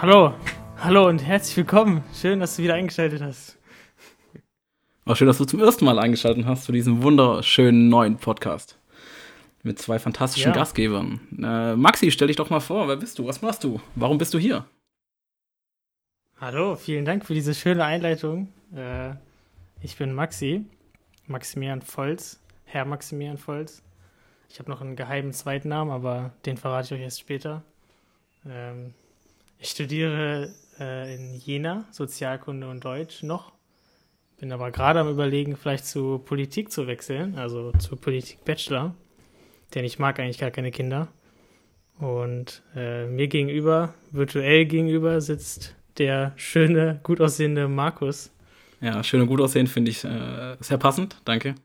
Hallo, hallo und herzlich willkommen. Schön, dass du wieder eingeschaltet hast. Auch schön, dass du zum ersten Mal eingeschaltet hast zu diesem wunderschönen neuen Podcast. Mit zwei fantastischen Ja. Gastgebern. Äh, Maxi, stell dich doch mal vor. Wer bist du? Was machst du? Warum bist du hier? Hallo, vielen Dank für diese schöne Einleitung. Äh, ich bin Maxi, Maximilian Volz, Herr Maximilian Volz. Ich habe noch einen geheimen zweiten Namen, aber den verrate ich euch erst später. Ähm, ich studiere äh, in Jena Sozialkunde und Deutsch noch. Bin aber gerade am Überlegen, vielleicht zu Politik zu wechseln, also zu Politik Bachelor. Denn ich mag eigentlich gar keine Kinder. Und äh, mir gegenüber, virtuell gegenüber, sitzt der schöne, gut aussehende Markus. Ja, schön und gut aussehen finde ich äh, sehr passend. Danke.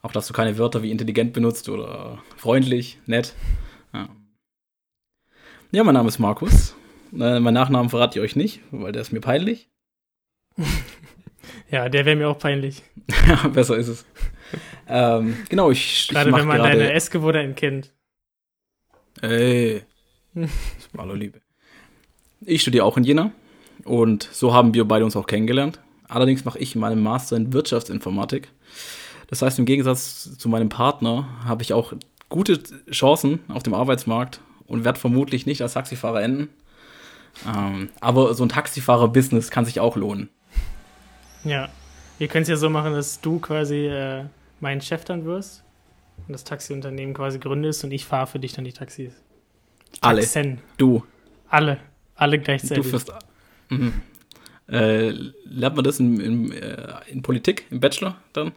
Auch, dass du keine Wörter wie intelligent benutzt oder freundlich, nett. Ja, ja mein Name ist Markus. Äh, mein Nachnamen verrate ich euch nicht, weil der ist mir peinlich. Ja, der wäre mir auch peinlich. ja, besser ist es. ähm, genau, ich, ich Gerade mach wenn man deine Essgewohnheiten kennt. Ey. Hallo Liebe. Ich studiere auch in Jena und so haben wir beide uns auch kennengelernt. Allerdings mache ich meinen Master in Wirtschaftsinformatik. Das heißt, im Gegensatz zu meinem Partner habe ich auch gute Chancen auf dem Arbeitsmarkt und werde vermutlich nicht als Taxifahrer enden. Ähm, aber so ein Taxifahrer-Business kann sich auch lohnen. Ja. Wir können es ja so machen, dass du quasi äh, mein Chef dann wirst und das Taxiunternehmen quasi gründest und ich fahre für dich dann die Taxis. Alle. Taxen. Du, Alle. Alle du gleichzeitig. führst. Mhm. Äh, lernt man das in, in, äh, in Politik, im Bachelor dann?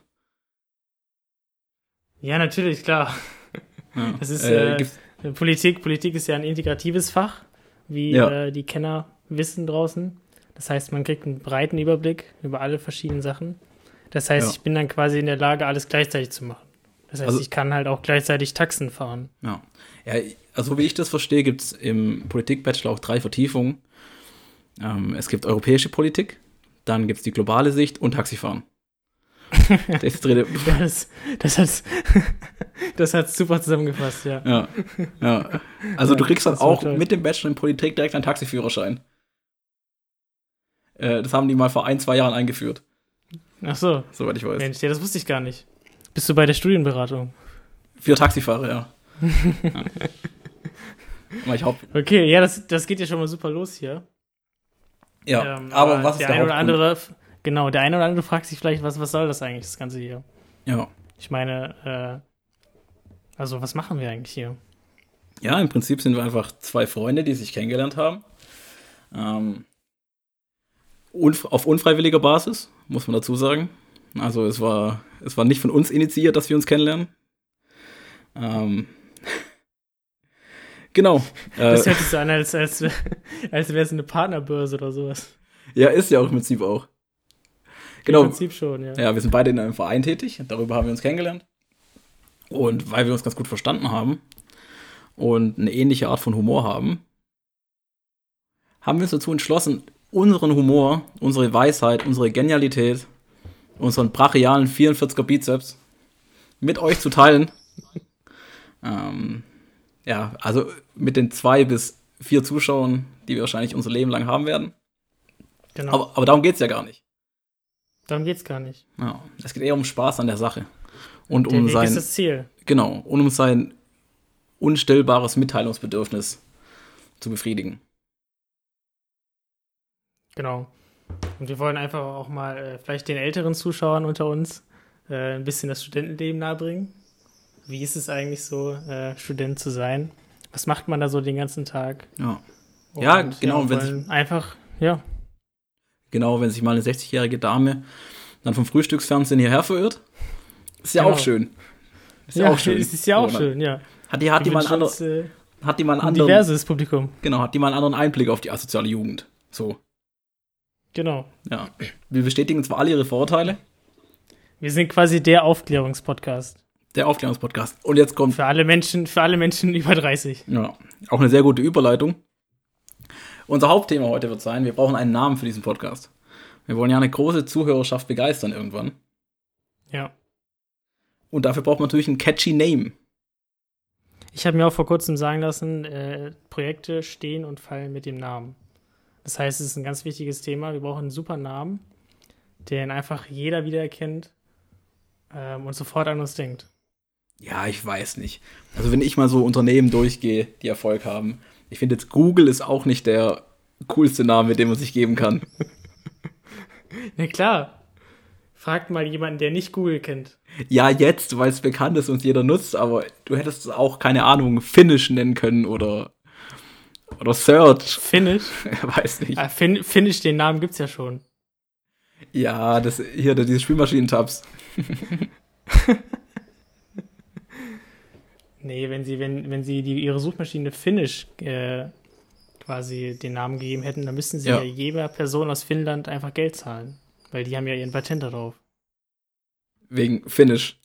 ja, natürlich, klar. Ja. Das ist, äh, äh, Politik, Politik ist ja ein integratives Fach, wie Ja. äh, die Kenner wissen draußen. Das heißt, man kriegt einen breiten Überblick über alle verschiedenen Sachen. Das heißt, Ja. ich bin dann quasi in der Lage, alles gleichzeitig zu machen. Das heißt, Also- ich kann halt auch gleichzeitig Taxen fahren. Ja. ja, also wie ich das verstehe, gibt es im Politik-Bachelor auch drei Vertiefungen. Ähm, es gibt europäische Politik, dann gibt es die globale Sicht und Taxifahren. das ist. Ja, das, das hat das hat's super zusammengefasst, ja. Ja, ja. Also du Ja, kriegst dann auch toll. mit dem Bachelor in Politik direkt einen Taxiführerschein. Äh, das haben die mal vor ein, zwei Jahren eingeführt, Ach so, soweit ich weiß. Mensch, ja, das wusste ich gar nicht. Bist du bei der Studienberatung? Für Taxifahrer, ja. ja. Aber Okay, ja, das, das geht ja schon mal super los hier. ja. Ähm, aber, was ist der der eine oder andere, genau, der eine oder andere fragt sich vielleicht, was, was soll das eigentlich, das Ganze hier? Ja. Ich meine, äh, also was machen wir eigentlich hier? Ja, im Prinzip sind wir einfach zwei Freunde, die sich kennengelernt haben. Ähm, unf auf unfreiwilliger Basis, muss man dazu sagen. Also es war, es war nicht von uns initiiert, dass wir uns kennenlernen. Ähm, genau. Das Äh, hört sich so an, als, als, als wäre es eine Partnerbörse oder sowas. ja, ist ja auch im Prinzip auch. Im Genau. Prinzip schon, ja. Ja, wir sind beide in einem Verein tätig. Darüber haben wir uns kennengelernt. Und weil wir uns ganz gut verstanden haben und eine ähnliche Art von Humor haben, haben wir uns dazu entschlossen, unseren Humor, unsere Weisheit, unsere Genialität, unseren brachialen 44er Bizeps mit euch zu teilen. ähm, ja, also mit den zwei bis vier Zuschauern, die wir wahrscheinlich unser Leben lang haben werden. Genau. Aber, aber darum geht es ja gar nicht. Darum geht's gar nicht. Ja, es geht eher um Spaß an der Sache. Und Der um Weg sein, ist das Ziel. genau, und um sein unstillbares Mitteilungsbedürfnis zu befriedigen. Genau. Und wir wollen einfach auch mal äh, vielleicht den älteren Zuschauern unter uns äh, ein bisschen das Studentenleben nahebringen. Wie ist es eigentlich so, äh, Student zu sein? Was macht man da so den ganzen Tag? Ja. Ja, genau, und wenn wollen einfach, ja, Genau, wenn sich mal eine 60-jährige Dame dann vom Frühstücksfernsehen hierher verirrt. Ist ja Genau. auch schön. Ist ja, auch schön. Ist ja auch So, schön, ja. Hat die, hat, die mal einen anderen, äh, hat die mal einen ein anderen, diverses Publikum. genau, hat die mal einen anderen Einblick auf die asoziale Jugend. So, Genau. ja. Wir bestätigen zwar alle ihre Vorurteile, Wir sind quasi der Aufklärungspodcast. der Aufklärungspodcast. Und jetzt kommt Für alle Menschen, für alle Menschen über 30. Ja, auch eine sehr gute Überleitung. Unser Hauptthema heute wird sein, wir brauchen einen Namen für diesen Podcast. Wir wollen ja eine große Zuhörerschaft begeistern irgendwann. Ja. Und dafür braucht man natürlich einen catchy Name. Ich habe mir auch vor kurzem sagen lassen, äh, Projekte stehen und fallen mit dem Namen. Das heißt, es ist ein ganz wichtiges Thema. Wir brauchen einen super Namen, den einfach jeder wiedererkennt ähm, und sofort an uns denkt. Ja, ich weiß nicht. Also wenn ich mal so Unternehmen durchgehe, die Erfolg haben, ich finde jetzt Google ist auch nicht der coolste Name, den man sich geben kann. Na klar. Fragt mal jemanden, der nicht Google kennt. Ja, jetzt, weil es bekannt ist und jeder nutzt, aber du hättest auch, keine Ahnung, Finnish nennen können oder, oder Search. Finnish? weiß nicht. Ah, fin Finnish, den Namen gibt's ja schon. Ja, das hier, diese Spielmaschinen-Tabs. nee, wenn sie, wenn, wenn sie die, ihre Suchmaschine Finnish äh, quasi den Namen gegeben hätten, dann müssten sie ja. ja jeder Person aus Finnland einfach Geld zahlen. Weil die haben ja ihren Patent darauf. Wegen Finnish.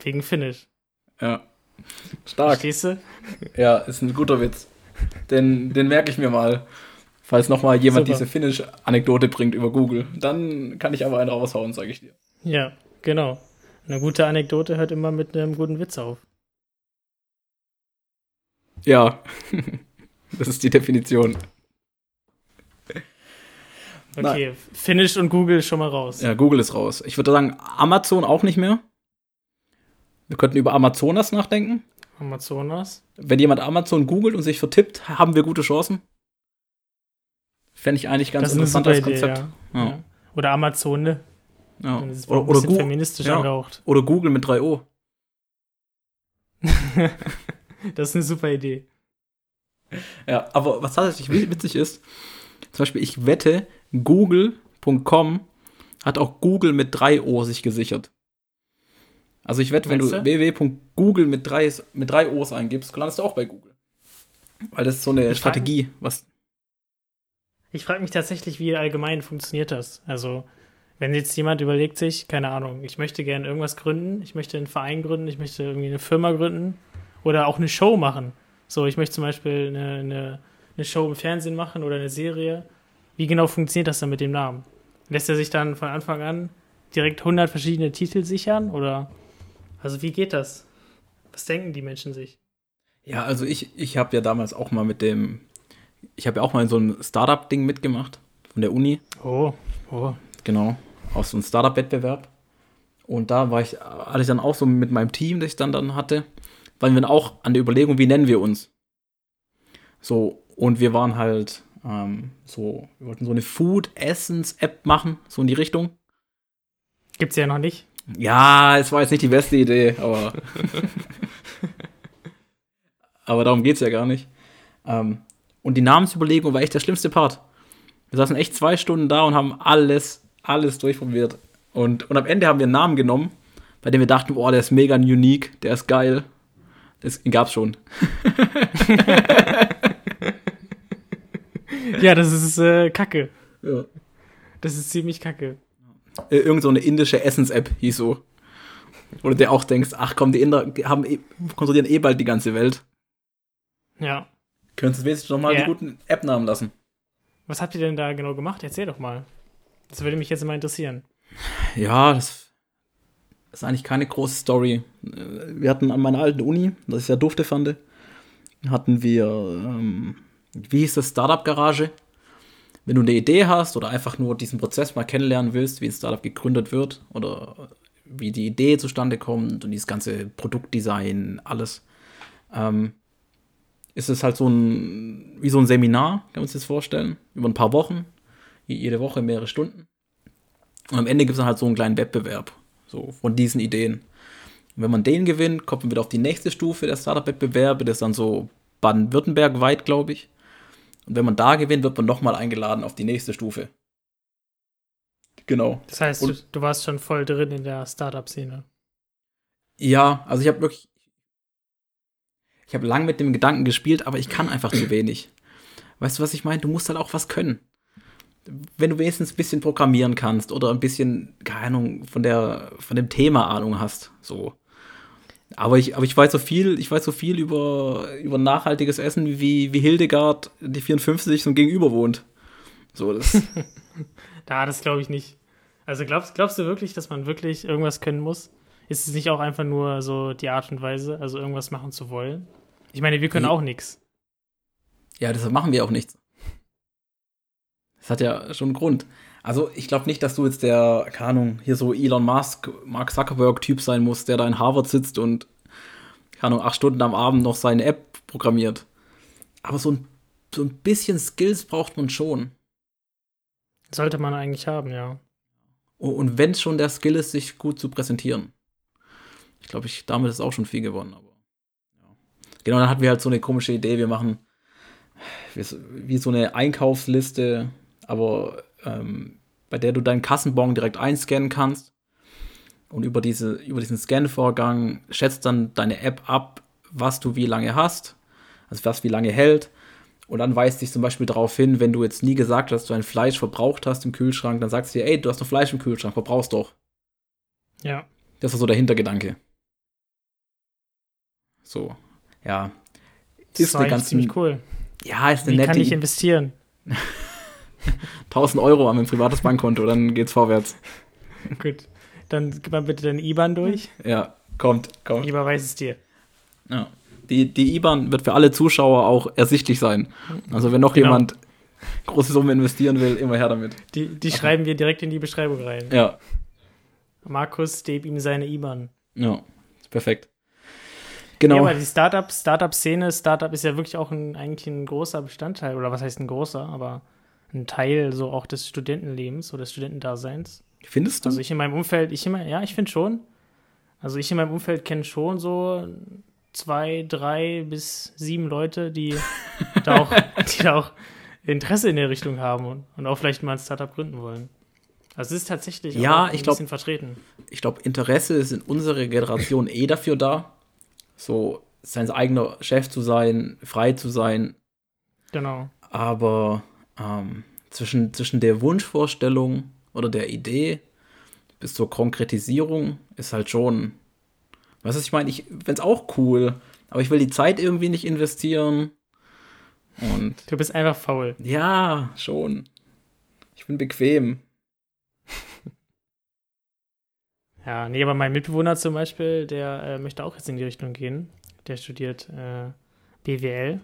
Wegen Finnish. Ja. Stark. Verstehst du? Ja, ist ein guter Witz. Den, den merke ich mir mal. Falls nochmal jemand Super. diese Finnish-Anekdote bringt über Google, dann kann ich aber einen raushauen, sage ich dir. Ja, genau. Eine gute Anekdote hört immer mit einem guten Witz auf. Ja, das ist die Definition. Okay, Na, Finish und Google schon mal raus. Ja, Google ist raus. Ich würde sagen, Amazon auch nicht mehr. Wir könnten über Amazonas nachdenken. Amazonas. Wenn jemand Amazon googelt und sich vertippt, haben wir gute Chancen. Fände ich eigentlich ganz interessant als Konzept. Ja. Ja. Oder Amazone. Ja. Oder, oder feministisch ja. angehaucht. Oder Google mit 3 O. das ist eine super Idee. Ja, aber was tatsächlich witzig ist, zum Beispiel, ich wette, Google.com hat auch Google mit 3 O sich gesichert. Also ich wette, wenn du, du? www.google mit 3 mit drei O's eingibst, landest du auch bei Google. Weil das ist so eine ich Strategie, frag, was. Ich frage mich tatsächlich, wie allgemein funktioniert das. Also, wenn jetzt jemand überlegt sich, keine Ahnung, ich möchte gerne irgendwas gründen, ich möchte einen Verein gründen, ich möchte irgendwie eine Firma gründen oder auch eine Show machen. So, ich möchte zum Beispiel eine, eine, eine Show im Fernsehen machen oder eine Serie wie genau funktioniert das dann mit dem Namen? Lässt er sich dann von Anfang an direkt 100 verschiedene Titel sichern? Oder, also wie geht das? Was denken die Menschen sich? Ja, also ich, ich habe ja damals auch mal mit dem, ich habe ja auch mal in so einem Startup-Ding mitgemacht von der Uni. Oh, oh. Genau, aus so einem Startup-Wettbewerb. Und da war ich, hatte ich dann auch so mit meinem Team, das ich dann, dann hatte, waren wir dann auch an der Überlegung, wie nennen wir uns. So, und wir waren halt ähm, so, wir wollten so eine Food-Essence-App machen, so in die Richtung. Gibt's ja noch nicht. Ja, es war jetzt nicht die beste Idee, aber. aber darum geht's ja gar nicht. Ähm, und die Namensüberlegung war echt der schlimmste Part. Wir saßen echt zwei Stunden da und haben alles, alles durchprobiert. Und, und am Ende haben wir einen Namen genommen, bei dem wir dachten, boah, der ist mega unique, der ist geil. Das gab's schon. ja, das ist äh, kacke. Ja. Das ist ziemlich kacke. Äh, irgend so eine indische Essens-App hieß so. Oder der auch denkst, ach komm, die Inder haben eh, kontrollieren eh bald die ganze Welt. Ja. Könntest du wenigstens noch mal ja. die guten App-Namen lassen. Was habt ihr denn da genau gemacht? Erzähl doch mal. Das würde mich jetzt immer interessieren. Ja, das ist eigentlich keine große Story. Wir hatten an meiner alten Uni, das ich ja dufte fand, hatten wir ähm, wie hieß das, Startup-Garage? Wenn du eine Idee hast oder einfach nur diesen Prozess mal kennenlernen willst, wie ein Startup gegründet wird oder wie die Idee zustande kommt und dieses ganze Produktdesign, alles, ähm, ist es halt so ein, wie so ein Seminar, kann man sich das vorstellen, über ein paar Wochen, jede Woche mehrere Stunden. Und am Ende gibt es dann halt so einen kleinen Wettbewerb, so von diesen Ideen. Und wenn man den gewinnt, kommt man wieder auf die nächste Stufe der Startup-Wettbewerbe, das ist dann so Baden-Württemberg weit, glaube ich. Und wenn man da gewinnt, wird man nochmal eingeladen auf die nächste Stufe. Genau. Das heißt, du, du, warst schon voll drin in der Startup-Szene. Ja, also ich habe wirklich. Ich habe lang mit dem Gedanken gespielt, aber ich kann einfach zu wenig. Weißt du, was ich meine? Du musst halt auch was können. Wenn du wenigstens ein bisschen programmieren kannst oder ein bisschen, keine Ahnung, von, der, von dem Thema Ahnung hast, so. Aber ich, aber ich weiß so viel, ich weiß so viel über, über nachhaltiges Essen, wie, wie Hildegard, die 54, so gegenüber wohnt. So, das. da, das glaube ich nicht. Also glaubst, glaubst du wirklich, dass man wirklich irgendwas können muss? Ist es nicht auch einfach nur so die Art und Weise, also irgendwas machen zu wollen? Ich meine, wir können auch nichts. Ja, deshalb machen wir auch nichts. Das hat ja schon einen Grund. Also ich glaube nicht, dass du jetzt der, keine Ahnung, hier so Elon Musk, Mark Zuckerberg-Typ sein musst, der da in Harvard sitzt und, keine Ahnung, acht Stunden am Abend noch seine App programmiert. Aber so ein, so ein bisschen Skills braucht man schon. Sollte man eigentlich haben, ja. Und wenn es schon der Skill ist, sich gut zu präsentieren. Ich glaube, ich, damit ist auch schon viel gewonnen. Aber, ja. Genau, dann hatten wir halt so eine komische Idee, wir machen wie so eine Einkaufsliste, aber ähm, bei der du deinen Kassenbon direkt einscannen kannst. Und über, diese, über diesen Scan-Vorgang schätzt dann deine App ab, was du wie lange hast, also was wie lange hält. Und dann weist dich zum Beispiel darauf hin, wenn du jetzt nie gesagt hast, dass du ein Fleisch verbraucht hast im Kühlschrank, dann sagst du dir, ey, du hast noch Fleisch im Kühlschrank, verbrauchst doch. Ja. Das ist so der Hintergedanke. So, ja. Ist das eine ganz ziemlich cool. Ja, ist eine Wie nette. kann ich investieren? 1000 Euro an mein privates Bankkonto, dann geht's vorwärts. Gut. Dann gib mal bitte deine IBAN durch. Ja, kommt, kommt. Ich überweise es dir. Ja. Die, die IBAN wird für alle Zuschauer auch ersichtlich sein. Also wenn noch Genau. jemand große Summen investieren will, immer her damit. Die, die schreiben wir direkt in die Beschreibung rein. Ja, Markus, gib ihm seine IBAN. ja, perfekt. Ja, Genau. aber die Startup, Startup-Szene, Startup ist ja wirklich auch ein, eigentlich ein großer Bestandteil, oder was heißt ein großer, aber ein Teil so auch des Studentenlebens oder des Studentendaseins. Findest du? Also ich in meinem Umfeld, ich immer, ja, ich finde schon. Also ich in meinem Umfeld kenne schon so zwei, drei bis sieben Leute, die da auch, die da auch Interesse in der Richtung haben und, und auch vielleicht mal ein Startup gründen wollen. Also es ist tatsächlich Ja, ein ich glaub- bisschen vertreten. ich glaube, Interesse ist in unserer Generation eh dafür da, so sein eigener Chef zu sein, frei zu sein, Genau. aber ähm, zwischen, zwischen der Wunschvorstellung oder der Idee bis zur Konkretisierung ist halt schon, weißt du, was ich meine, ich finde es auch cool, aber ich will die Zeit irgendwie nicht investieren und Du bist einfach faul. ja, schon. Ich bin bequem. Ja, nee, aber mein Mitbewohner zum Beispiel, der äh, möchte auch jetzt in die Richtung gehen. Der studiert äh, BWL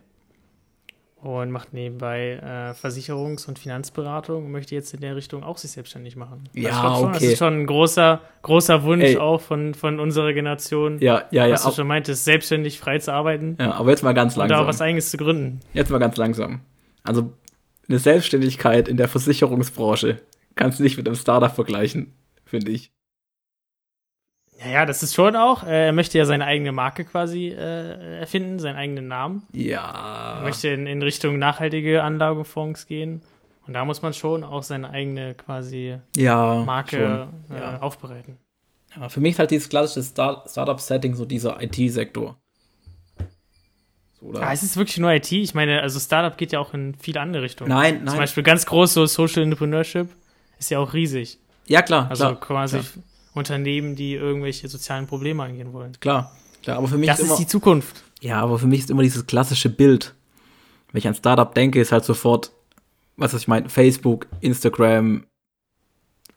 und macht nebenbei äh, Versicherungs- und Finanzberatung und möchte jetzt in der Richtung auch sich selbstständig machen. Ja, schon, Das okay. ist schon ein großer, großer Wunsch Ey. auch von, von unserer Generation, Ja, ja, ja. was du ab- schon meintest, selbstständig frei zu arbeiten ja aber jetzt mal ganz und da langsam. was Eigenes zu gründen. Jetzt mal ganz langsam. Also eine Selbstständigkeit in der Versicherungsbranche kannst du nicht mit einem Startup vergleichen, finde ich. Ja, ja, das ist schon auch. Äh, er möchte ja seine eigene Marke quasi äh, erfinden, seinen eigenen Namen. Er Ja. möchte in, in Richtung nachhaltige Anlagefonds gehen. Und da muss man schon auch seine eigene quasi Ja. Marke äh, ja. aufbereiten. ja. Für mich ist halt dieses klassische Star Startup-Setting so dieser IT-Sektor. So? Ja, es ist wirklich nur IT. Ich meine, also Startup geht ja auch in viele andere Richtungen. nein, Zum nein. Beispiel ganz groß so Social Entrepreneurship ist ja auch riesig. Ja, klar. Also klar, quasi klar. Unternehmen, die irgendwelche sozialen Probleme angehen wollen. Klar, klar. Aber für mich Das ist ist immer, die Zukunft. Ja, aber für mich ist immer dieses klassische Bild. Wenn ich an Startup denke, ist halt sofort, was ich meine, Facebook, Instagram,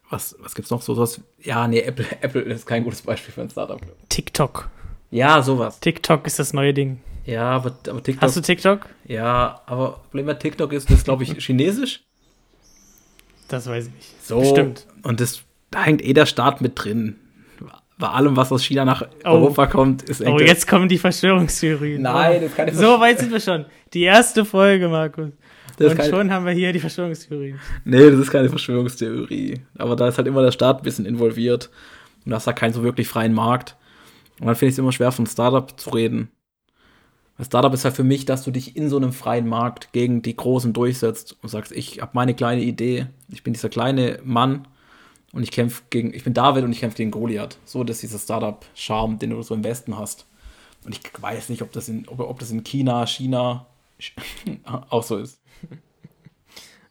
was, was gibt's noch so? Sowas? Ja, nee, Apple, Apple ist kein gutes Beispiel für ein Startup. TikTok. Ja, sowas. TikTok ist das neue Ding. Ja, aber, aber TikTok. Hast du TikTok? ja, aber Problem bei TikTok ist, das glaube ich chinesisch. Das weiß ich nicht. So. Bestimmt. Und das, da hängt eh der Staat mit drin. Bei allem, was aus China nach Oh. Europa kommt, ist Oh, jetzt kommen die Verschwörungstheorien. Nein, das ist keine So weit sind wir schon. Die erste Folge, Markus. das ist Und schon haben wir hier die Verschwörungstheorien. Nee, das ist keine Verschwörungstheorie. Aber da ist halt immer der Staat ein bisschen involviert. Und da hast halt keinen so wirklich freien Markt. Und dann finde ich es immer schwer, von Startup zu reden. Weil Startup ist halt für mich, dass du dich in so einem freien Markt gegen die Großen durchsetzt und sagst, ich habe meine kleine Idee, ich bin dieser kleine Mann und ich kämpfe gegen, ich bin David und ich kämpfe gegen Goliath. So, das ist dieser Startup-Charme, den du so im Westen hast. Und ich weiß nicht, ob das in, ob, ob das in China, China auch so ist.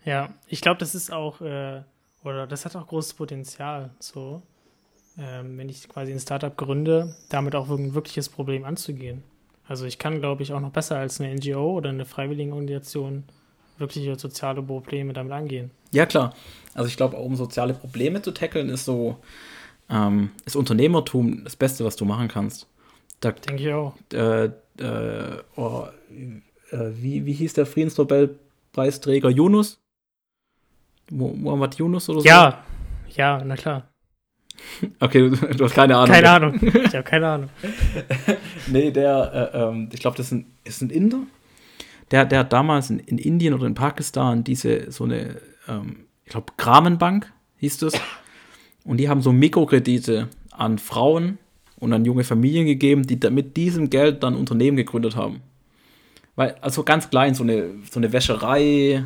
Ja, ich glaube, das ist auch, äh, oder das hat auch großes Potenzial, so, ähm, wenn ich quasi ein Startup gründe, damit auch ein wirkliches Problem anzugehen. Also ich kann, glaube ich, auch noch besser als eine NGO oder eine Freiwilligenorganisation wirkliche soziale Probleme damit angehen. Ja, klar. Also ich glaube, um soziale Probleme zu tackeln, ist so, ähm, ist Unternehmertum das Beste, was du machen kannst. Da, Denke ich auch. äh, äh, oh, äh, wie, wie hieß der Friedensnobelpreisträger? Yunus? Muhammad Yunus oder so? Ja, ja, na klar. Okay, du, du, hast keine Ahnung. Keine Ahnung. Ich habe keine Ahnung. nee, der, äh, ähm, ich glaube, das ist ein, ist ein Inder. Der, der hat damals in, in Indien oder in Pakistan diese, so eine, ähm, ich glaube, Gramenbank hieß das. Und die haben so Mikrokredite an Frauen und an junge Familien gegeben, die mit diesem Geld dann Unternehmen gegründet haben. Weil, also ganz klein, so eine, so eine Wäscherei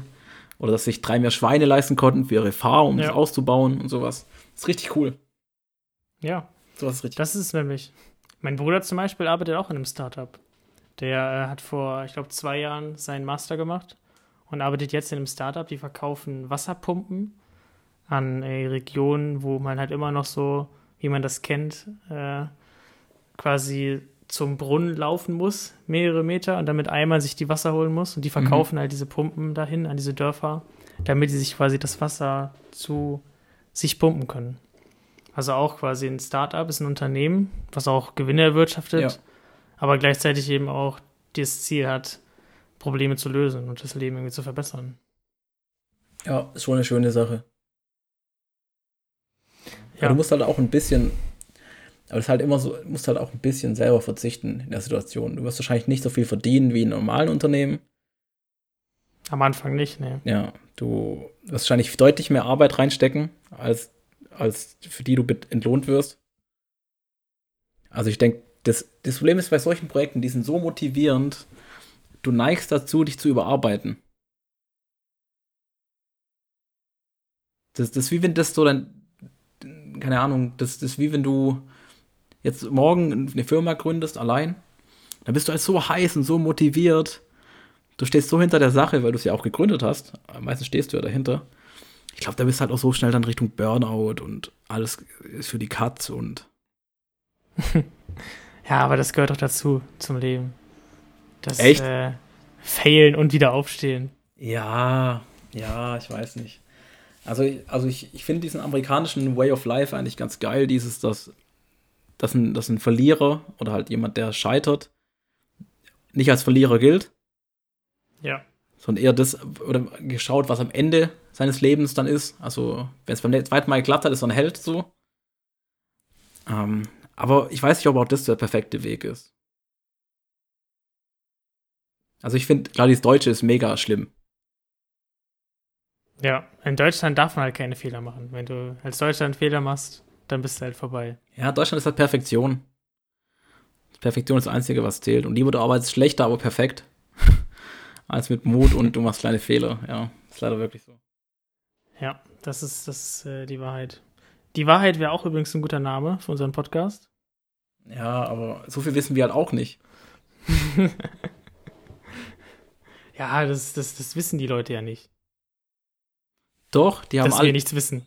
oder dass sich drei mehr Schweine leisten konnten für ihre Farm, um ja. das auszubauen und sowas. Das ist richtig cool. Ja. Sowas ist richtig. Das ist nämlich. Mein Bruder zum Beispiel arbeitet auch in einem Startup. Der äh, hat vor, ich glaube, zwei Jahren seinen Master gemacht und arbeitet jetzt in einem Startup, die verkaufen Wasserpumpen an äh, Regionen, wo man halt immer noch so, wie man das kennt, äh, quasi zum Brunnen laufen muss, mehrere Meter, und damit einmal sich die Wasser holen muss. Und die verkaufen mhm. halt diese Pumpen dahin an diese Dörfer, damit sie sich quasi das Wasser zu sich pumpen können. Also auch quasi ein Startup ist ein Unternehmen, was auch Gewinne erwirtschaftet, ja. aber gleichzeitig eben auch das Ziel hat, Probleme zu lösen und das Leben irgendwie zu verbessern. Ja, ist schon eine schöne Sache. Ja. du musst halt auch ein bisschen, aber es ist halt immer so, du musst halt auch ein bisschen selber verzichten in der Situation. Du wirst wahrscheinlich nicht so viel verdienen wie in normalen Unternehmen. Am Anfang nicht, ne. Ja, du wirst wahrscheinlich deutlich mehr Arbeit reinstecken, als als für die du entlohnt wirst. Also ich denke, das, das Problem ist bei solchen Projekten, die sind so motivierend, du neigst dazu, dich zu überarbeiten. Das, das ist wie wenn das so dann, keine Ahnung, das, das ist wie wenn du jetzt morgen eine Firma gründest, allein. Dann bist du halt so heiß und so motiviert. Du stehst so hinter der Sache, weil du es ja auch gegründet hast. Meistens stehst du ja dahinter ich glaube, da bist du halt auch so schnell dann Richtung Burnout und alles ist für die Katz und. ja, aber das gehört doch dazu, zum Leben. Das Echt? Äh, Failen und wieder aufstehen. Ja, ja, ich weiß nicht. Also, also ich, ich finde diesen amerikanischen Way of Life eigentlich ganz geil, dieses, dass, dass, ein, dass ein Verlierer oder halt jemand, der scheitert, nicht als Verlierer gilt. Ja. Sondern eher das, oder geschaut, was am Ende seines Lebens dann ist. Also, wenn es beim zweiten Mal geklappt hat, ist er ein Held so. Ähm, aber ich weiß nicht, ob auch das der perfekte Weg ist. Also ich finde, gerade das Deutsche ist mega schlimm. Ja, in Deutschland darf man halt keine Fehler machen. Wenn du als Deutschland Fehler machst, dann bist du halt vorbei. Ja, Deutschland ist halt Perfektion. Perfektion ist das Einzige, was zählt. Und lieber du arbeitest schlechter, aber perfekt, als mit Mut und du machst kleine Fehler. Ja, ist leider wirklich so. Ja, das ist, das ist äh, die Wahrheit. Die Wahrheit wäre auch übrigens ein guter Name für unseren Podcast. Ja, aber so viel wissen wir halt auch nicht. ja, das, das, das wissen die Leute ja nicht. Doch, die haben Dass alle. wir nichts wissen.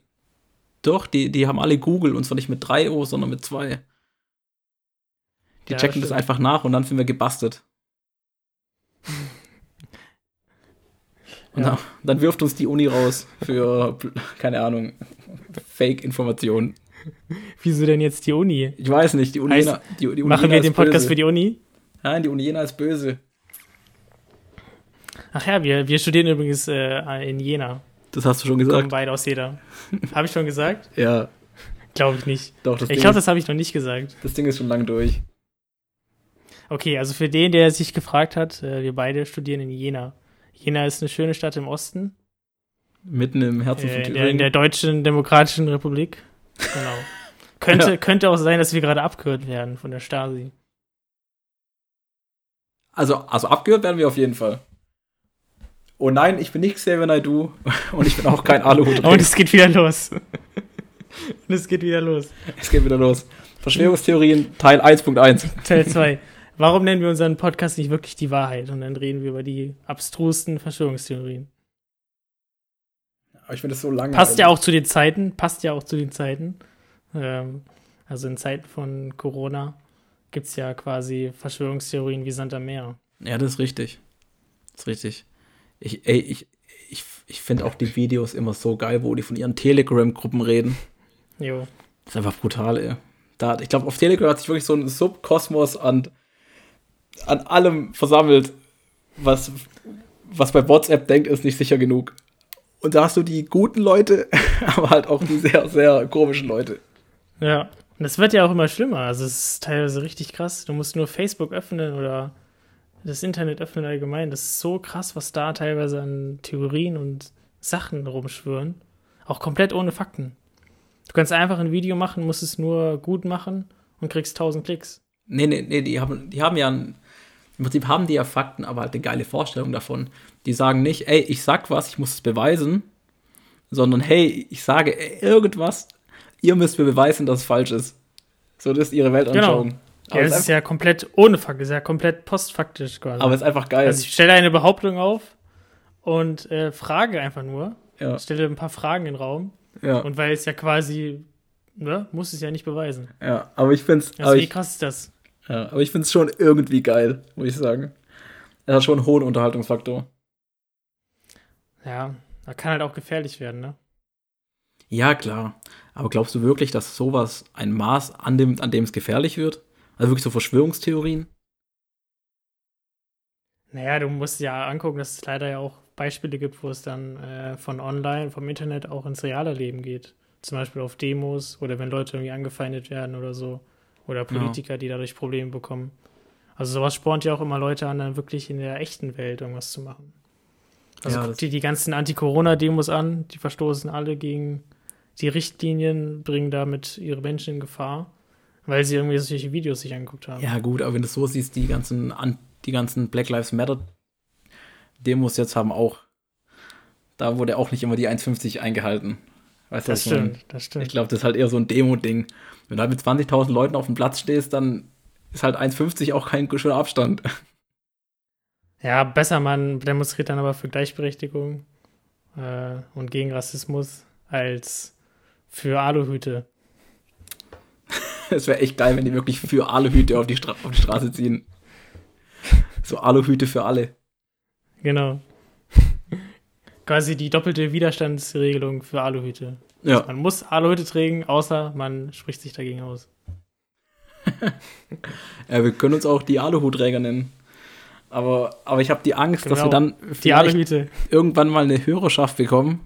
Doch, die, die haben alle Google und zwar nicht mit 3 O, sondern mit 2. Die ja, checken das, das einfach nach und dann sind wir gebastelt. Und ja. dann wirft uns die Uni raus für, keine Ahnung, Fake-Informationen. Wieso denn jetzt die Uni? Ich weiß nicht, die Uni. Heißt, Jena, die, die Uni machen Jena wir den Podcast böse. für die Uni? Nein, die Uni Jena ist böse. Ach ja, wir, wir studieren übrigens äh, in Jena. Das hast du schon gesagt. Kommen beide aus Jena. habe ich schon gesagt? Ja. Glaube ich nicht. Doch, das ich glaube, das habe ich noch nicht gesagt. Das Ding ist schon lang durch. Okay, also für den, der sich gefragt hat, äh, wir beide studieren in Jena. Jena ist eine schöne Stadt im Osten. Mitten im Herzen von Thüringen. In der Deutschen Demokratischen Republik. Genau. könnte, ja. könnte auch sein, dass wir gerade abgehört werden von der Stasi. Also, also abgehört werden wir auf jeden Fall. Oh nein, ich bin nicht Xavier Naidoo und ich bin auch kein Aluhut. und es geht wieder los. und es geht wieder los. Es geht wieder los. Verschwörungstheorien Teil 1.1. Teil 2. Warum nennen wir unseren Podcast nicht wirklich die Wahrheit und dann reden wir über die abstrusten Verschwörungstheorien? Aber ich finde das so lange. Passt ja auch zu den Zeiten, passt ja auch zu den Zeiten. Ähm, also in Zeiten von Corona gibt es ja quasi Verschwörungstheorien wie Sand am Meer. Ja, das ist richtig. Das ist richtig. Ich, ey, ich, ich, ich finde auch die Videos immer so geil, wo die von ihren Telegram-Gruppen reden. Jo. Das ist einfach brutal, ey. Da, ich glaube, auf Telegram hat sich wirklich so ein Subkosmos an an allem versammelt, was, was bei WhatsApp denkt, ist nicht sicher genug. Und da hast du die guten Leute, aber halt auch die sehr, sehr komischen Leute. Ja. Und das wird ja auch immer schlimmer. Also es ist teilweise richtig krass. Du musst nur Facebook öffnen oder das Internet öffnen allgemein. Das ist so krass, was da teilweise an Theorien und Sachen rumschwören. Auch komplett ohne Fakten. Du kannst einfach ein Video machen, musst es nur gut machen und kriegst 1000 Klicks. Nee, nee, nee, die haben, die haben ja ein, im Prinzip haben die ja Fakten, aber halt eine geile Vorstellung davon. Die sagen nicht, ey, ich sag was, ich muss es beweisen, sondern hey, ich sage irgendwas, ihr müsst mir beweisen, dass es falsch ist. So, das ist ihre Weltanschauung. Genau. Ja, das ist ja komplett ohne Fakt, ist ja komplett postfaktisch quasi. Aber es ist einfach geil. Also ich stelle eine Behauptung auf und äh, frage einfach nur. Ja. Stelle ein paar Fragen in den Raum. ja, Und weil es ja quasi, ne, muss es ja nicht beweisen. ja, aber ich find's, Also aber wie ich, krass ist das? ja, aber ich find's schon irgendwie geil, muss ich sagen. Er hat schon einen hohen Unterhaltungsfaktor. Ja, da kann halt auch gefährlich werden, ne? Ja, klar. Aber glaubst du wirklich, dass sowas ein Maß annimmt, an dem es gefährlich wird? Also wirklich so Verschwörungstheorien? Naja, du musst ja angucken, dass es leider ja auch Beispiele gibt, wo es dann äh, von online, vom Internet auch ins reale Leben geht. Zum Beispiel auf Demos oder wenn Leute irgendwie angefeindet werden oder so. Oder Politiker, die dadurch Probleme bekommen. Also sowas spornt ja auch immer Leute an, dann wirklich in der echten Welt irgendwas zu machen. Also Ja, guck dir die ganzen Anti-Corona-Demos an, die verstoßen alle gegen die Richtlinien, bringen damit ihre Menschen in Gefahr, weil sie irgendwie solche Videos sich angeguckt haben. Ja, gut, aber wenn du es so siehst, die ganzen, An die ganzen Black Lives Matter Demos jetzt haben auch, da wurde auch nicht immer die 1,50 eingehalten. Weißt das stimmt, das stimmt. Ich glaube, das ist halt eher so ein Demo-Ding. Wenn du halt mit 20.000 Leuten auf dem Platz stehst, dann ist halt 1,50 auch kein schöner Abstand. Ja, besser man demonstriert dann aber für Gleichberechtigung äh, und gegen Rassismus als für Aluhüte. Es wäre echt geil, wenn die wirklich für Aluhüte auf die, Stra auf die Straße ziehen. So Aluhüte für alle. Genau. Quasi die doppelte Widerstandsregelung für Aluhüte. Ja. Man muss Aluhüte tragen, außer man spricht sich dagegen aus. ja wir können uns auch die Aluhutträger nennen. Aber, aber ich habe die Angst, dass Genau. wir dann Die vielleicht irgendwann mal eine Hörerschaft bekommen,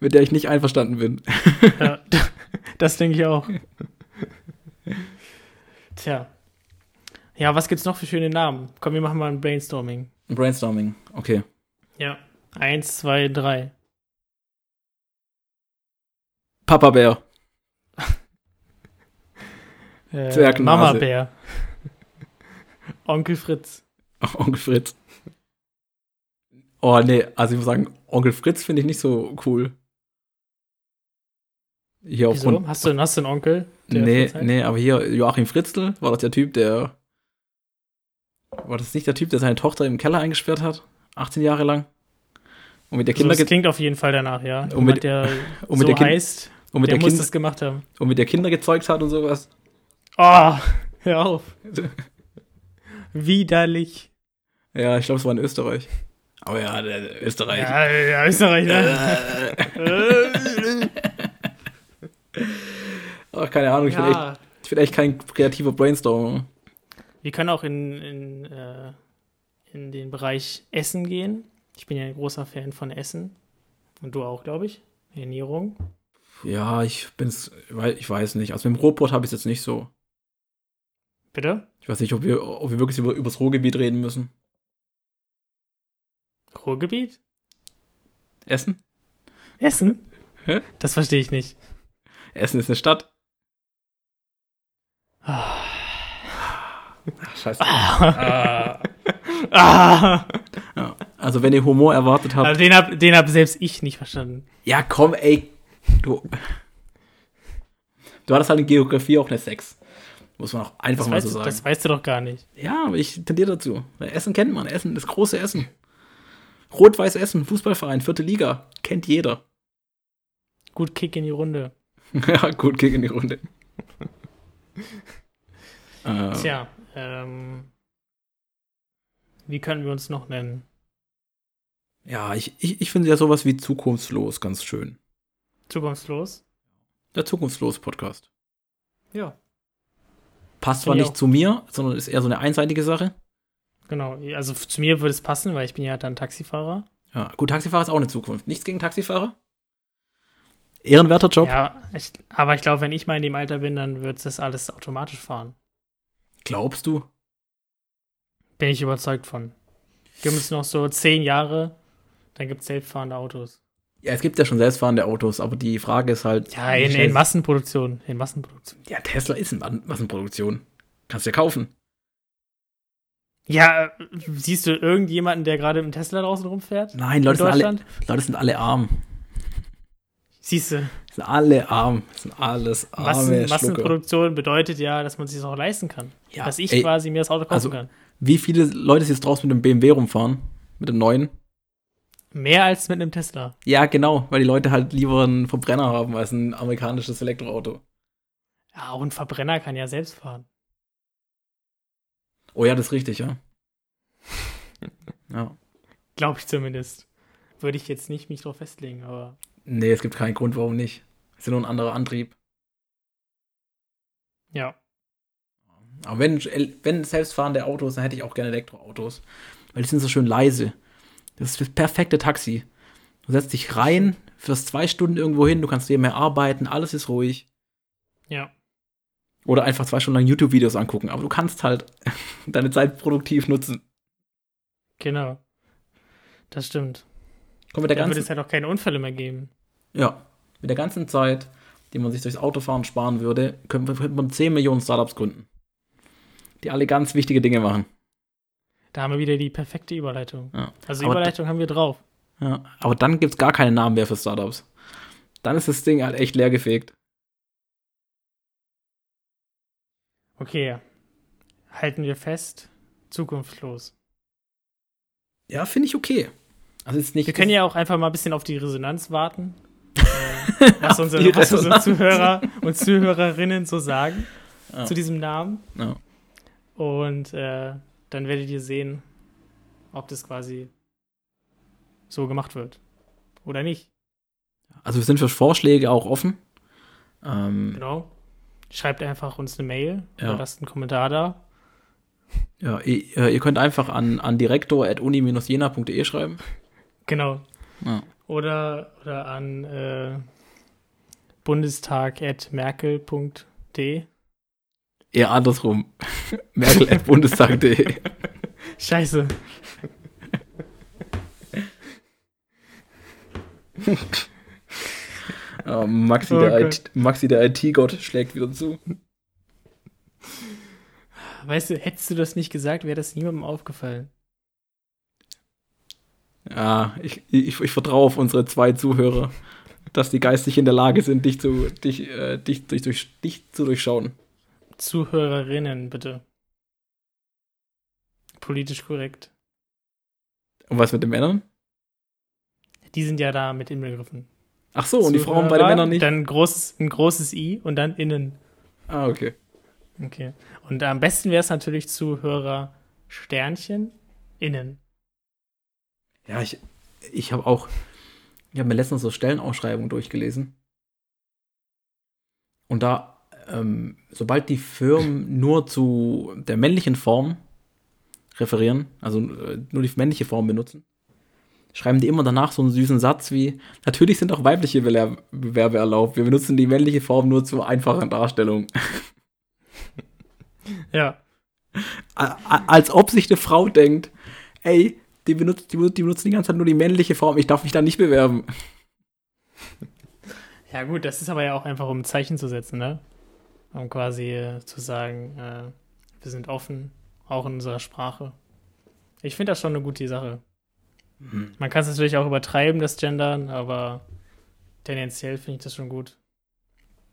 mit der ich nicht einverstanden bin. ja, das denke ich auch. Tja. Ja, was gibt's noch für schöne Namen? Komm, wir machen mal ein Brainstorming. Brainstorming, okay. Ja. Eins, zwei, drei. Papa Bär. Äh. Mama Bär. Onkel Fritz. Onkel Fritz. Oh, nee, also ich muss sagen, Onkel Fritz finde ich nicht so cool. Hier Wieso? aufgrund. Hast du, hast du einen Onkel? Nee, nee, aber hier Joachim Fritzl war das der Typ, der. War das nicht der Typ, der seine Tochter im Keller eingesperrt hat? 18 Jahre lang? Und mit der Also, Kinder, das klingt auf jeden Fall danach, ja. Und mit- der und mit so der Kind- heißt, und mit der der muss Kind, das gemacht haben. und mit der Kinder gezeugt hat und sowas. Oh, hör auf. Widerlich. Ja, ich glaube, es war in Österreich. Aber ja, Österreich. Ja, ja, Österreich, ne? Ach, keine Ahnung, ich, bin echt, ja. ich bin echt kein kreativer Brainstormer. Wir können auch in, in, äh, in den Bereich Essen gehen. Ich bin ja ein großer Fan von Essen. Und du auch, glaube ich. Ernährung. Ja, ich bin's, weil ich weiß nicht. Also mit dem Ruhrpott habe ich es jetzt nicht so. Bitte? Ich weiß nicht, ob wir, ob wir wirklich über, über das Ruhrgebiet reden müssen. Ruhrgebiet? Essen? Essen? Hä? Das verstehe ich nicht. Essen ist eine Stadt. Ach, scheiße. Ah. ah. Ja. Also wenn ihr Humor erwartet habt. Also den hab, den hab selbst ich nicht verstanden. ja, komm, ey. Du. Du hattest halt in Geografie auch eine 6. Muss man auch einfach Das mal so du- sagen. das weißt du doch gar nicht. Ja, aber ich tendiere dazu. Essen kennt man. Essen, das große Essen. Rot-Weiß Essen, Fußballverein, vierte Liga. Kennt jeder. Gut Kick in die Runde. ja, gut, Kick in die Runde. äh, Tja, ähm, wie können wir uns noch nennen? ja, ich, ich, ich finde ja sowas wie zukunftslos ganz schön. Zukunftslos? Der Zukunftslos-Podcast. Ja, Passt zwar nicht zu mir, sondern ist eher so eine einseitige Sache. genau. Also zu mir würde es passen, weil ich bin ja dann Taxifahrer. Ja, gut, Taxifahrer ist auch eine Zukunft. Nichts gegen Taxifahrer? Ehrenwerter Job? Ja, ich, aber ich glaube, wenn ich mal in dem Alter bin, dann wird das alles automatisch fahren. Glaubst du? Bin ich überzeugt von. Gibt es noch so zehn Jahre, dann gibt es selbstfahrende Autos. Ja, es gibt ja schon selbstfahrende Autos, aber die Frage ist halt. Ja, in, in Massenproduktion. In Massenproduktion. Ja, Tesla ist in Massenproduktion. Kannst du ja kaufen. Ja, siehst du irgendjemanden, der gerade im Tesla draußen rumfährt? Nein, Leute sind, alle, Leute sind alle arm. Siehst du. Sind alle arm. Sind alles arme Massen, Massenproduktion bedeutet ja, dass man sich das auch leisten kann. Ja, dass ich ey, quasi mir das Auto kaufen also, kann. Wie viele Leute jetzt draußen mit dem BMW rumfahren? Mit dem neuen? Mehr als mit einem Tesla. Ja, genau, weil die Leute halt lieber einen Verbrenner haben als ein amerikanisches Elektroauto. Ja, auch ein Verbrenner kann ja selbst fahren. Oh ja, das ist richtig, ja. ja. Glaube ich zumindest. Würde ich jetzt nicht mich drauf festlegen, aber. Nee, es gibt keinen Grund, warum nicht. Es ist ja nur ein anderer Antrieb. Ja. Aber wenn, wenn selbstfahrende Autos, dann hätte ich auch gerne Elektroautos. Weil die sind so schön leise. Das ist das perfekte Taxi. Du setzt dich rein, fährst zwei Stunden irgendwo hin, du kannst dir mehr arbeiten, alles ist ruhig. Ja. Oder einfach zwei Stunden lang YouTube-Videos angucken. Aber du kannst halt deine Zeit produktiv nutzen. Genau. Das stimmt. Komm, mit der da ganzen, würde es halt auch keine Unfälle mehr geben. Ja. Mit der ganzen Zeit, die man sich durchs Autofahren sparen würde, könnte man 10 Millionen Startups gründen. Die alle ganz wichtige Dinge machen. Da haben wir wieder die perfekte Überleitung. Ja. Also Überleitung haben wir drauf. Ja, aber dann gibt es gar keinen Namen mehr für Startups. Dann ist das Ding halt echt leergefegt. Okay. Halten wir fest, zukunftslos. Ja, finde ich okay. Also ist nicht wir können ja auch einfach mal ein bisschen auf die Resonanz warten. Was, unsere, was unsere Zuhörer und Zuhörerinnen so sagen ja. zu diesem Namen. Ja. Und äh, dann werdet ihr sehen, ob das quasi so gemacht wird oder nicht. Also wir sind für Vorschläge auch offen. Ähm, genau. Schreibt einfach uns eine Mail ja. oder lasst einen Kommentar da. Ja, ihr, äh, ihr könnt einfach an, an direktor.uni-jena.de schreiben. Genau. Ja. Oder, oder an äh, bundestag.merkel.de. Eher andersrum. Merkel.bundestag.de. Scheiße. oh, Maxi, oh der IT, Maxi, der IT-Gott, schlägt wieder zu. Weißt du, hättest du das nicht gesagt, wäre das niemandem aufgefallen. Ja, ich, ich, ich vertraue auf unsere zwei Zuhörer, dass die geistig in der Lage sind, dich zu, dich, äh, dich, dich, durch, dich zu durchschauen. Zuhörerinnen, bitte. Politisch korrekt. Und was mit den Männern? Die sind ja da mit inbegriffen. Ach so, und die Frauen bei den Männern nicht? Dann ein großes, ein großes I und dann innen. Ah, okay. Okay. Und am besten wäre es natürlich Zuhörer Sternchen innen. Ja, ich, ich habe auch, ich habe mir letztens so Stellenausschreibungen durchgelesen. Und da, ähm, sobald die Firmen nur zu der männlichen Form referieren, also äh, nur die männliche Form benutzen, schreiben die immer danach so einen süßen Satz wie: Natürlich sind auch weibliche Bewerbe erlaubt. Wir benutzen die männliche Form nur zur einfachen Darstellung. Ja. Als ob sich eine Frau denkt: Ey, die benutzt, die, die benutzen die ganze Zeit nur die männliche Form. Ich darf mich da nicht bewerben. Ja, gut, das ist aber ja auch einfach, um ein Zeichen zu setzen, ne? Um quasi äh, zu sagen, äh, wir sind offen, auch in unserer Sprache. Ich finde das schon eine gute Sache. Mhm. Man kann es natürlich auch übertreiben, das Gendern, aber tendenziell finde ich das schon gut.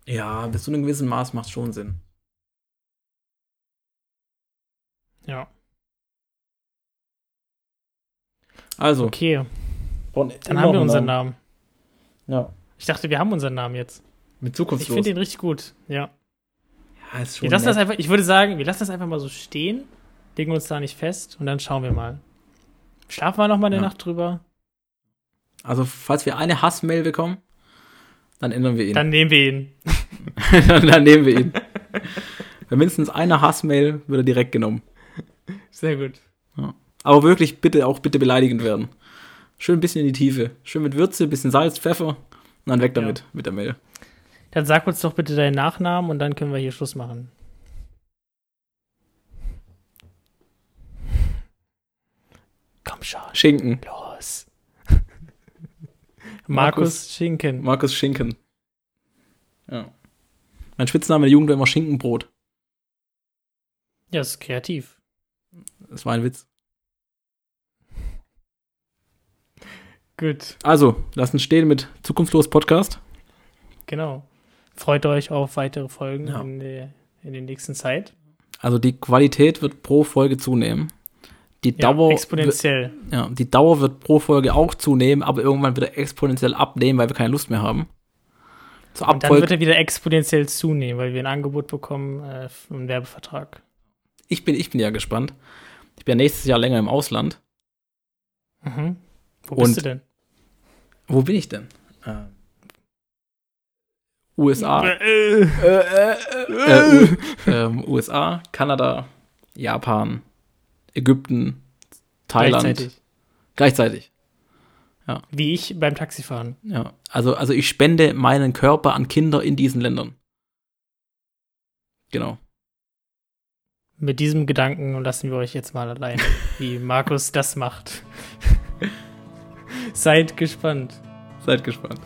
Ja, bis zu einem gewissen Maß macht es schon Sinn. Ja. Also. Okay. Dann haben wir unseren Namen. Namen. Ja. Ich dachte, wir haben unseren Namen jetzt. Mit Zukunft. Ich finde den richtig gut, ja. Ja, ist schon wir lassen das einfach, ich würde sagen, wir lassen das einfach mal so stehen, legen uns da nicht fest und dann schauen wir mal. Schlafen wir noch mal eine ja. Nacht drüber. Also, falls wir eine Hassmail bekommen, dann ändern wir ihn. Dann nehmen wir ihn. dann, dann, nehmen wir ihn. Wenn mindestens eine Hassmail, wird er direkt genommen. Sehr gut. Ja. Aber wirklich bitte auch bitte beleidigend werden. Schön ein bisschen in die Tiefe. Schön mit Würze, bisschen Salz, Pfeffer und dann weg damit, ja. mit der Mail. Dann sag uns doch bitte deinen Nachnamen und dann können wir hier Schluss machen. Komm schon. Schinken. Los. Markus, Markus Schinken. Markus Schinken. Ja. Mein Spitzname in der Jugend war immer Schinkenbrot. Ja, ist kreativ. Das war ein Witz. Gut. Also, lassen stehen mit Zukunftslos Podcast. Genau. Freut euch auf weitere Folgen ja. in, der, in der nächsten Zeit. Also die Qualität wird pro Folge zunehmen. Die ja, Dauer exponentiell. ja, die Dauer wird pro Folge auch zunehmen, aber irgendwann wieder exponentiell abnehmen, weil wir keine Lust mehr haben. Zur Und dann wird er wieder exponentiell zunehmen, weil wir ein Angebot bekommen, äh, einen Werbevertrag. Ich bin, ich bin ja gespannt. Ich bin ja nächstes Jahr länger im Ausland. Mhm. Wo bist Und, du denn? Wo bin ich denn? Äh, USA. Äh, äh, äh, ähm, USA, Kanada, Japan, Ägypten, Thailand. Gleichzeitig. Gleichzeitig. Ja. Wie ich beim Taxifahren. Ja. Also, also ich spende meinen Körper an Kinder in diesen Ländern. Genau. Mit diesem Gedanken lassen wir euch jetzt mal allein, wie Markus das macht. Seid gespannt. Seid gespannt.